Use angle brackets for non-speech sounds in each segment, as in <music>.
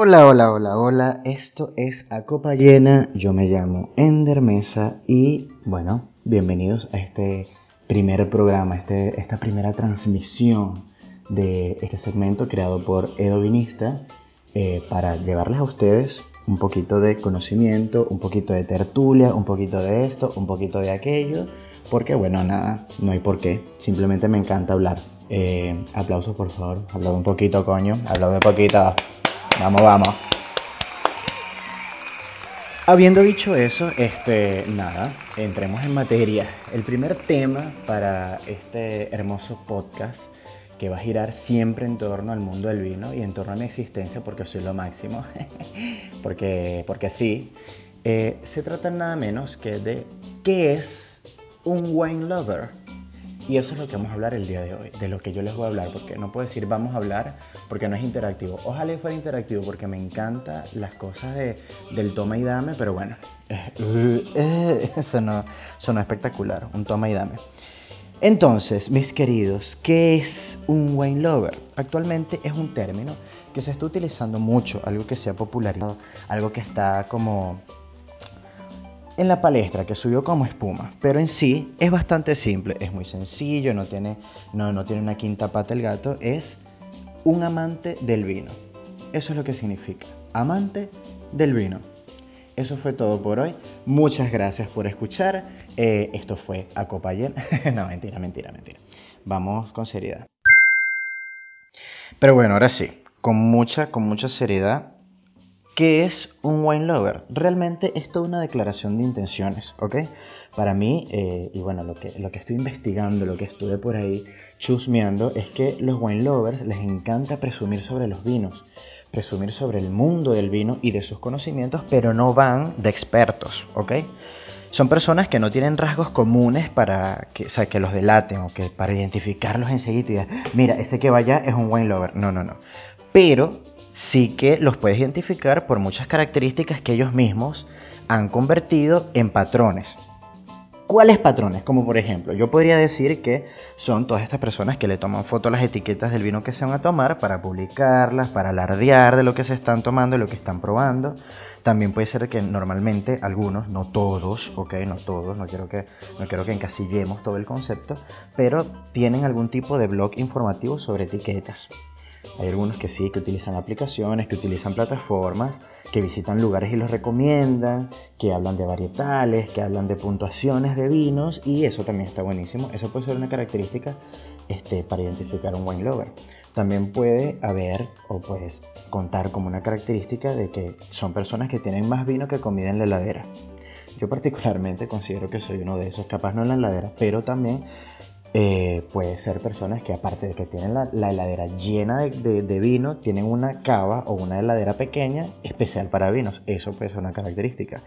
Hola, hola, hola, hola. Esto es A Copa Llena. Yo me llamo Ender Mesa y bueno, bienvenidos a este primer programa, este, esta primera transmisión de este segmento creado por Edo Vinista eh, para llevarles a ustedes un poquito de conocimiento, un poquito de tertulia, un poquito de esto, un poquito de aquello, porque bueno, nada, no hay por qué, simplemente me encanta hablar. Eh, aplausos por favor, hablado un poquito coño, hablado un poquito. Vamos, vamos. Habiendo dicho eso, este, nada, entremos en materia. El primer tema para este hermoso podcast que va a girar siempre en torno al mundo del vino y en torno a mi existencia porque soy lo máximo, <laughs> porque, porque sí, eh, se trata nada menos que de qué es un wine lover. Y eso es lo que vamos a hablar el día de hoy, de lo que yo les voy a hablar, porque no puedo decir vamos a hablar porque no es interactivo. Ojalá fuera interactivo porque me encantan las cosas de, del toma y dame, pero bueno, <laughs> eso no, eso no es espectacular, un toma y dame. Entonces, mis queridos, ¿qué es un wine lover? Actualmente es un término que se está utilizando mucho, algo que se ha popularizado, algo que está como en la palestra que subió como espuma, pero en sí es bastante simple, es muy sencillo, no tiene, no, no tiene una quinta pata el gato, es un amante del vino. Eso es lo que significa, amante del vino. Eso fue todo por hoy. Muchas gracias por escuchar. Eh, esto fue a copa <laughs> no, mentira, mentira, mentira. Vamos con seriedad. Pero bueno, ahora sí, con mucha, con mucha seriedad, ¿Qué es un wine lover? Realmente es toda una declaración de intenciones, ¿ok? Para mí, eh, y bueno, lo que, lo que estoy investigando, lo que estuve por ahí chusmeando, es que los wine lovers les encanta presumir sobre los vinos, presumir sobre el mundo del vino y de sus conocimientos, pero no van de expertos, ¿ok? Son personas que no tienen rasgos comunes para que, o sea, que los delaten o que para identificarlos enseguida mira, ese que vaya es un wine lover. No, no, no. Pero sí que los puedes identificar por muchas características que ellos mismos han convertido en patrones. ¿Cuáles patrones? Como por ejemplo, yo podría decir que son todas estas personas que le toman foto a las etiquetas del vino que se van a tomar para publicarlas, para alardear de lo que se están tomando y lo que están probando. También puede ser que normalmente algunos, no todos, ok, no todos, no quiero que, no quiero que encasillemos todo el concepto, pero tienen algún tipo de blog informativo sobre etiquetas. Hay algunos que sí, que utilizan aplicaciones, que utilizan plataformas, que visitan lugares y los recomiendan, que hablan de varietales, que hablan de puntuaciones de vinos y eso también está buenísimo. Eso puede ser una característica este, para identificar un wine lover. También puede haber o puedes contar como una característica de que son personas que tienen más vino que comida en la heladera. Yo particularmente considero que soy uno de esos, capaz no en la heladera, pero también eh, puede ser personas que aparte de que tienen la, heladera llena de, vino, tienen una cava o una heladera pequeña especial para vinos. Eso puede ser una característica.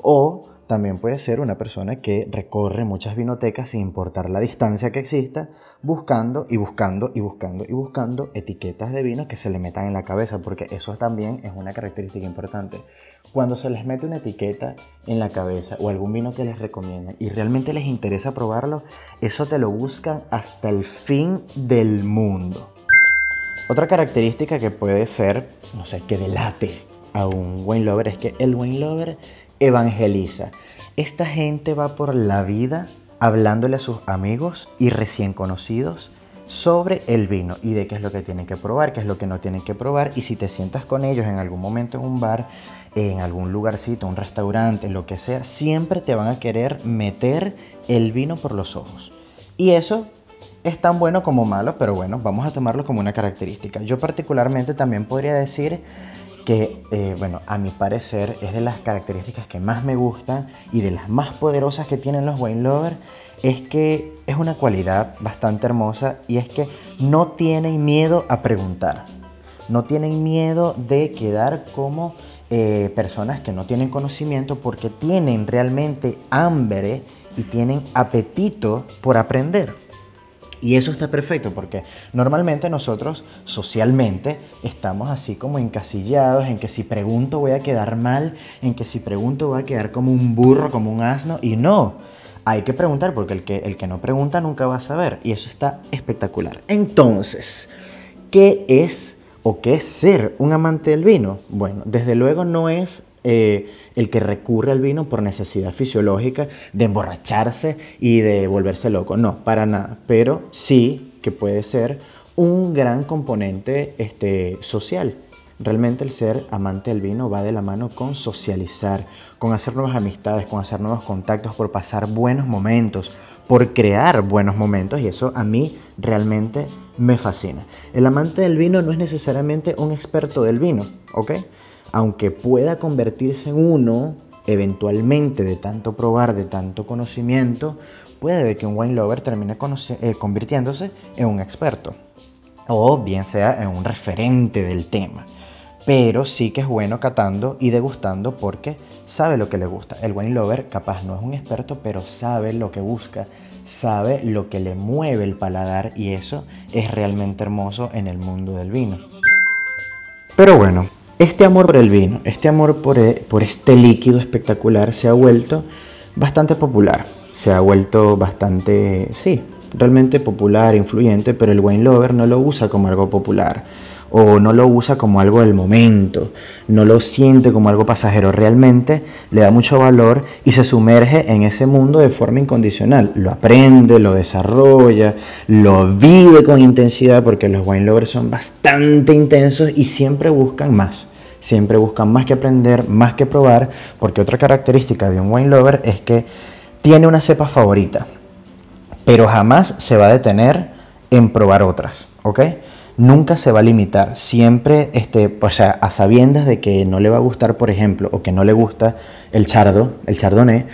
O también puede ser una persona que recorre muchas vinotecas sin importar la distancia que exista, buscando y buscando y buscando y buscando etiquetas de vino que se le metan en la cabeza, porque eso también es una característica importante. Cuando se les mete una etiqueta en la cabeza o algún vino que les recomiendan y realmente les interesa probarlo, eso te lo buscan hasta el fin del mundo. Otra característica que puede ser, no sé, que delate a un wine lover es que el wine lover evangeliza. Esta gente va por la vida hablándole a sus amigos y recién conocidos sobre el vino y de qué es lo que tienen que probar, qué es lo que no tienen que probar y si te sientas con ellos en algún momento en un bar, en algún lugarcito, un restaurante, lo que sea, siempre te van a querer meter el vino por los ojos. Y eso es tan bueno como malo, pero bueno, vamos a tomarlo como una característica. Yo particularmente también podría decir que, eh, bueno, a mi parecer es de las características que más me gustan y de las más poderosas que tienen los wine lovers, es que es una cualidad bastante hermosa y es que no tienen miedo a preguntar, no tienen miedo de quedar como eh, personas que no tienen conocimiento porque tienen realmente hambre y tienen apetito por aprender. Y eso está perfecto porque normalmente nosotros socialmente estamos así como encasillados en que si pregunto voy a quedar mal, en que si pregunto voy a quedar como un burro, como un asno. Y no, hay que preguntar porque el que, el que no pregunta nunca va a saber. Y eso está espectacular. Entonces, ¿qué es ¿O qué es ser un amante del vino? Bueno, desde luego no es eh, el que recurre al vino por necesidad fisiológica de emborracharse y de volverse loco. No, para nada. Pero sí que puede ser un gran componente este, social. Realmente el ser amante del vino va de la mano con socializar, con hacer nuevas amistades, con hacer nuevos contactos, por pasar buenos momentos, por crear buenos momentos y eso a mí realmente me fascina. El amante del vino no es necesariamente un experto del vino, ¿ok? Aunque pueda convertirse en uno eventualmente de tanto probar, de tanto conocimiento, puede que un wine lover termine eh, convirtiéndose en un experto o bien sea en un referente del tema. Pero sí que es bueno catando y degustando porque sabe lo que le gusta. El wine lover capaz no es un experto, pero sabe lo que busca, sabe lo que le mueve el paladar y eso es realmente hermoso en el mundo del vino. Pero bueno, este amor por el vino, este amor por, e, por este líquido espectacular se ha vuelto bastante popular, se ha vuelto bastante, sí, realmente popular, influyente, pero el wine lover no lo usa como algo popular o no lo usa como algo del momento, no lo siente como algo pasajero, realmente le da mucho valor y se sumerge en ese mundo de forma incondicional, lo aprende, lo desarrolla, lo vive con intensidad porque los wine lovers son bastante intensos y siempre buscan más. Siempre buscan más que aprender, más que probar, porque otra característica de un wine lover es que tiene una cepa favorita pero jamás se va a detener en probar otras, ¿ok? Nunca se va a limitar, siempre, este, o sea, a sabiendas de que no le va a gustar, por ejemplo, o que no le gusta el chardo, el chardonnay,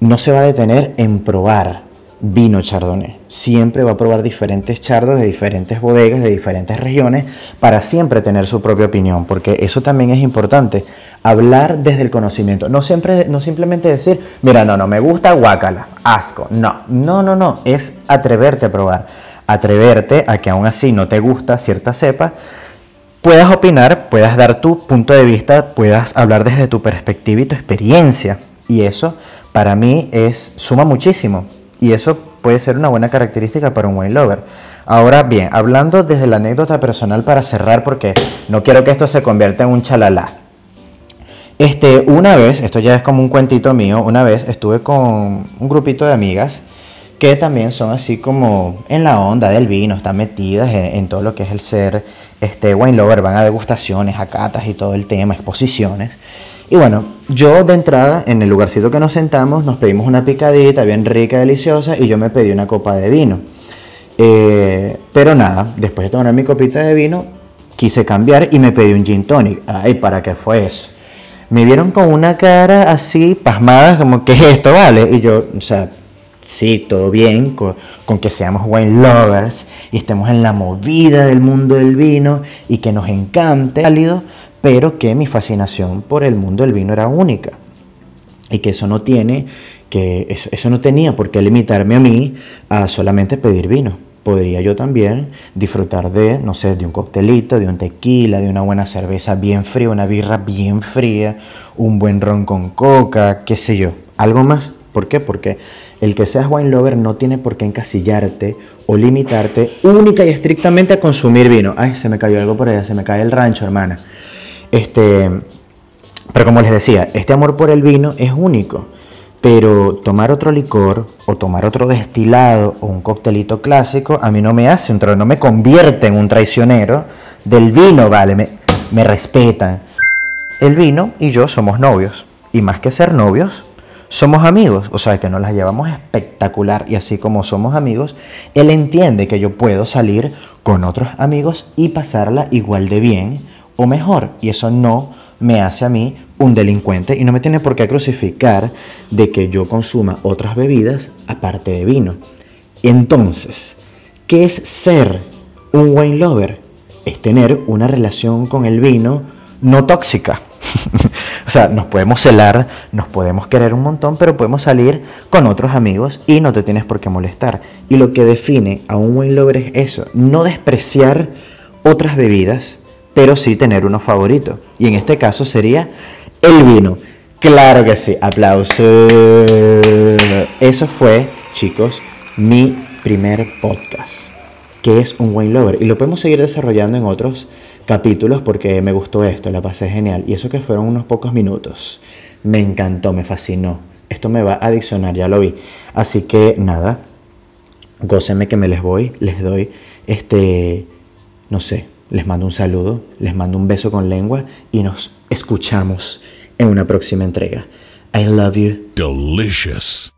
no se va a detener en probar vino chardonnay. Siempre va a probar diferentes chardos de diferentes bodegas, de diferentes regiones, para siempre tener su propia opinión, porque eso también es importante hablar desde el conocimiento. No, siempre, no simplemente decir, mira, no, no, me gusta guacala, asco. No, no, no, no. Es atreverte a probar. Atreverte a que aún así no te gusta cierta cepa, puedas opinar, puedas dar tu punto de vista, puedas hablar desde tu perspectiva y tu experiencia. Y eso para mí es suma muchísimo. Y eso puede ser una buena característica para un wine lover. Ahora bien, hablando desde la anécdota personal para cerrar, porque no quiero que esto se convierta en un chalala. Este, una vez, esto ya es como un cuentito mío, una vez estuve con un grupito de amigas que también son así como en la onda del vino, están metidas en, todo lo que es el ser este, wine lover, van a degustaciones, a catas y todo el tema, exposiciones. Y bueno, yo de entrada, en el lugarcito que nos sentamos, nos pedimos una picadita bien rica, deliciosa, y yo me pedí una copa de vino. Eh, pero nada, después de tomar mi copita de vino, quise cambiar y me pedí un gin tonic. Ay, ¿para qué fue eso? me vieron con una cara así, pasmada, como, ¿qué es esto, vale? Y yo, o sea, sí, todo bien, con, que seamos wine lovers y estemos en la movida del mundo del vino y que nos encante, pero que mi fascinación por el mundo del vino era única y que eso no tiene, que eso, no tenía por qué limitarme a mí a solamente pedir vino podría yo también disfrutar de, no sé, de un coctelito, de un tequila, de una buena cerveza bien fría, una birra bien fría, un buen ron con coca, qué sé yo. Algo más. ¿Por qué? Porque el que seas wine lover no tiene por qué encasillarte o limitarte única y estrictamente a consumir vino. Ay, se me cayó algo por allá, se me cae el rancho, hermana. Este, pero como les decía, este amor por el vino es único. Pero tomar otro licor o tomar otro destilado o un coctelito clásico a mí no me hace un no me convierte en un traicionero del vino, vale, me, me respetan. El vino y yo somos novios y más que ser novios, somos amigos, o sea que nos las llevamos espectacular y así como somos amigos, él entiende que yo puedo salir con otros amigos y pasarla igual de bien o mejor y eso no me hace a mí un delincuente y no me tiene por qué crucificar de que yo consuma otras bebidas aparte de vino. Entonces, ¿qué es ser un wine lover? Es tener una relación con el vino no tóxica. <laughs> o sea, nos podemos celar, nos podemos querer un montón, pero podemos salir con otros amigos y no te tienes por qué molestar. Y lo que define a un wine lover es eso, no despreciar otras bebidas, pero sí tener uno favorito. Y en este caso sería el vino. Claro que sí, aplausos. Eso fue, chicos, mi primer podcast, que es un wine lover. Y lo podemos seguir desarrollando en otros capítulos porque me gustó esto, la pasé genial. Y eso que fueron unos pocos minutos. Me encantó, me fascinó. Esto me va a adicionar, ya lo vi. Así que nada, gócenme que me les voy, les doy este, no sé, les mando un saludo, les mando un beso con lengua y nos escuchamos en una próxima entrega. I love you. Delicious.